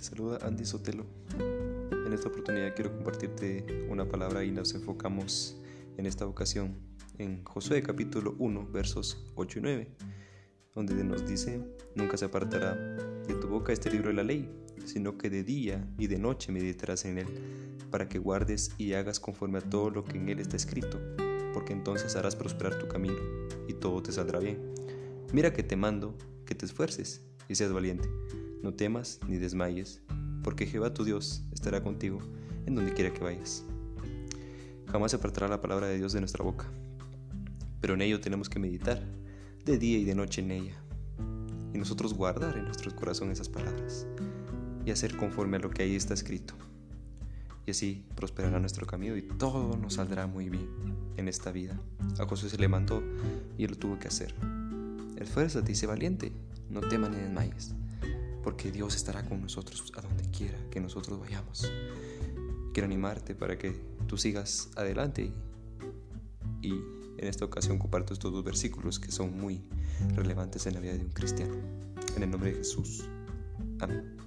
saluda Andy Sotelo. En esta oportunidad quiero compartirte una palabra y nos enfocamos en esta ocasión en Josué capítulo 1 versos 8 y 9, donde nos dice, nunca se apartará de tu boca este libro de la ley, sino que de día y de noche meditarás en él, para que guardes y hagas conforme a todo lo que en él está escrito, porque entonces harás prosperar tu camino y todo te saldrá bien. Mira que te mando que te esfuerces y seas valiente. No temas ni desmayes, porque Jehová tu Dios estará contigo en donde quiera que vayas. Jamás se apartará la palabra de Dios de nuestra boca, pero en ello tenemos que meditar de día y de noche en ella, y nosotros guardar en nuestro corazón esas palabras, y hacer conforme a lo que ahí está escrito. Y así prosperará nuestro camino y todo nos saldrá muy bien en esta vida. A José se le mandó y él lo tuvo que hacer. Esfuérzate y sé valiente, no temas ni desmayes porque Dios estará con nosotros a donde quiera que nosotros vayamos. Quiero animarte para que tú sigas adelante y, en esta ocasión comparto estos dos versículos que son muy relevantes en la vida de un cristiano. En el nombre de Jesús. Amén.